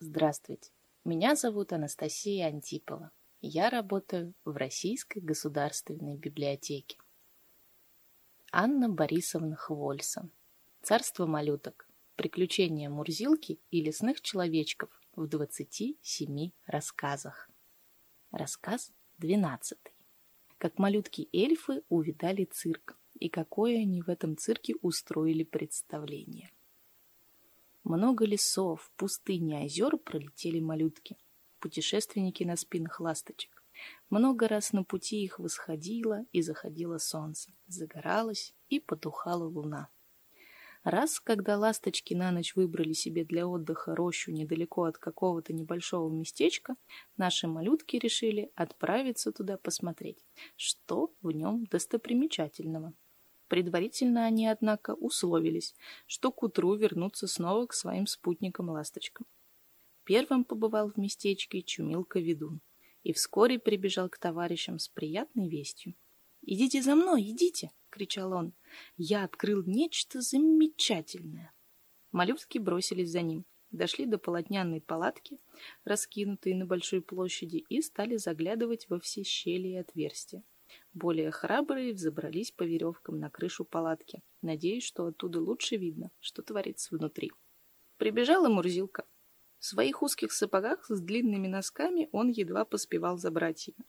Здравствуйте, меня зовут Анастасия Антипова. Я работаю в Российской государственной библиотеке. Анна Борисовна Хвольсон. Царство малюток. Приключения Мурзилки и лесных человечков в 27 рассказах. Рассказ 12. Как малютки-эльфы увидали цирк, и какое они в этом цирке устроили представление. Много лесов, пустынь и озер пролетели малютки, путешественники на спинах ласточек. Много раз на пути их восходило и заходило солнце, загоралось и потухала луна. Раз, когда ласточки на ночь выбрали себе для отдыха рощу недалеко от какого-то небольшого местечка, наши малютки решили отправиться туда посмотреть, что в нем достопримечательного. Предварительно они, однако, условились, что к утру вернутся снова к своим спутникам-ласточкам. Первым побывал в местечке Чумилка-ведун и вскоре прибежал к товарищам с приятной вестью. «Идите за мной, идите!» — кричал он. «Я открыл нечто замечательное!» Малютки бросились за ним, дошли до полотняной палатки, раскинутой на большой площади, и стали заглядывать во все щели и отверстия. Более храбрые взобрались по веревкам на крышу палатки, надеясь, что оттуда лучше видно, что творится внутри. Прибежала Мурзилка. В своих узких сапогах с длинными носками он едва поспевал за братьями.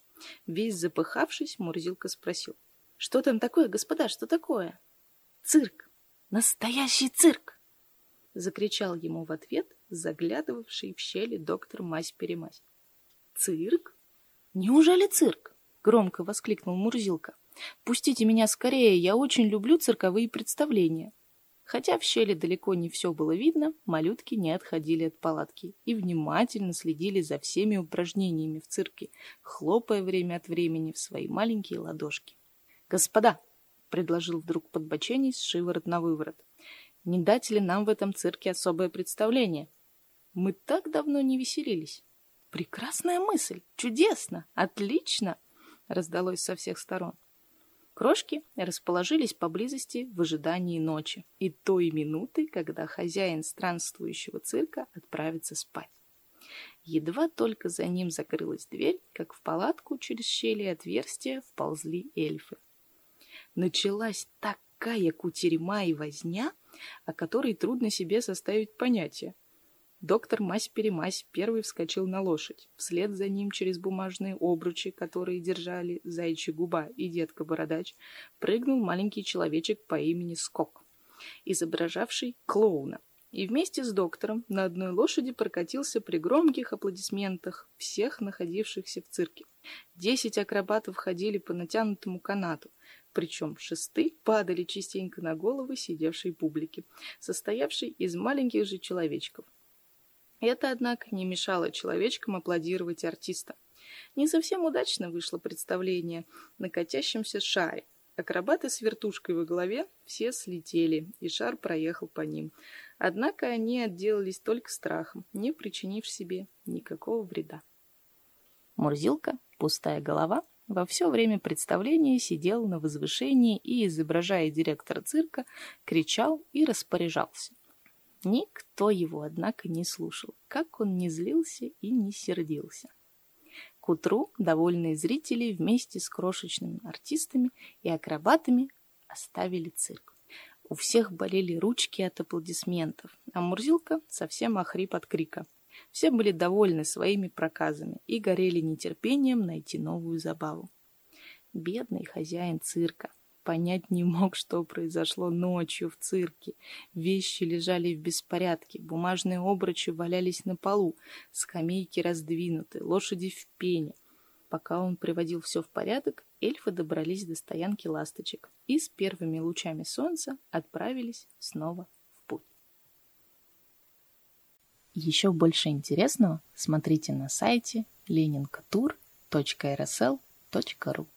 Весь запыхавшись, Мурзилка спросил. — Что там такое, господа, что такое? — Цирк! Настоящий цирк! — закричал ему в ответ заглядывавший в щели доктор Мась-Перемась. — Цирк? Неужели цирк? Громко воскликнул Мурзилка. «Пустите меня скорее, я очень люблю цирковые представления». Хотя в щели далеко не все было видно, малютки не отходили от палатки и внимательно следили за всеми упражнениями в цирке, хлопая время от времени в свои маленькие ладошки. «Господа!» — предложил вдруг подбоченись шиворот на выворот. «Не дать ли нам в этом цирке особое представление? Мы так давно не веселились». «Прекрасная мысль! Чудесно! Отлично!» Раздалось со всех сторон. Крошки расположились поблизости в ожидании ночи и той минуты, когда хозяин странствующего цирка отправится спать. Едва только за ним закрылась дверь, как в палатку через щели и отверстия вползли эльфы. Началась такая кутерьма и возня, о которой трудно себе составить понятие. Доктор Мась-Перемась первый вскочил на лошадь. Вслед за ним через бумажные обручи, которые держали зайчья губа и детка-бородач, прыгнул маленький человечек по имени Скок, изображавший клоуна. И вместе с доктором на одной лошади прокатился при громких аплодисментах всех находившихся в цирке. Десять акробатов ходили по натянутому канату, причем шесты падали частенько на головы сидевшей публики, состоявшей из маленьких же человечков. Это, однако, не мешало человечкам аплодировать артиста. Не совсем удачно вышло представление на катящемся шаре. Акробаты с вертушкой во голове все слетели, и шар проехал по ним. Однако они отделались только страхом, не причинив себе никакого вреда. Мурзилка, пустая голова, во все время представления сидел на возвышении и, изображая директора цирка, кричал и распоряжался. Никто его, однако, не слушал, как он не злился и не сердился. К утру довольные зрители вместе с крошечными артистами и акробатами оставили цирк. У всех болели ручки от аплодисментов, а Мурзилка совсем охрип от крика. Все были довольны своими проказами и горели нетерпением найти новую забаву. Бедный хозяин цирка понять не мог, что произошло ночью в цирке. Вещи лежали в беспорядке, бумажные обручи валялись на полу, скамейки раздвинуты, лошади в пене. Пока он приводил все в порядок, эльфы добрались до стоянки ласточек и с первыми лучами солнца отправились снова в путь. Еще больше интересного смотрите на сайте leninkatur.rsl.ru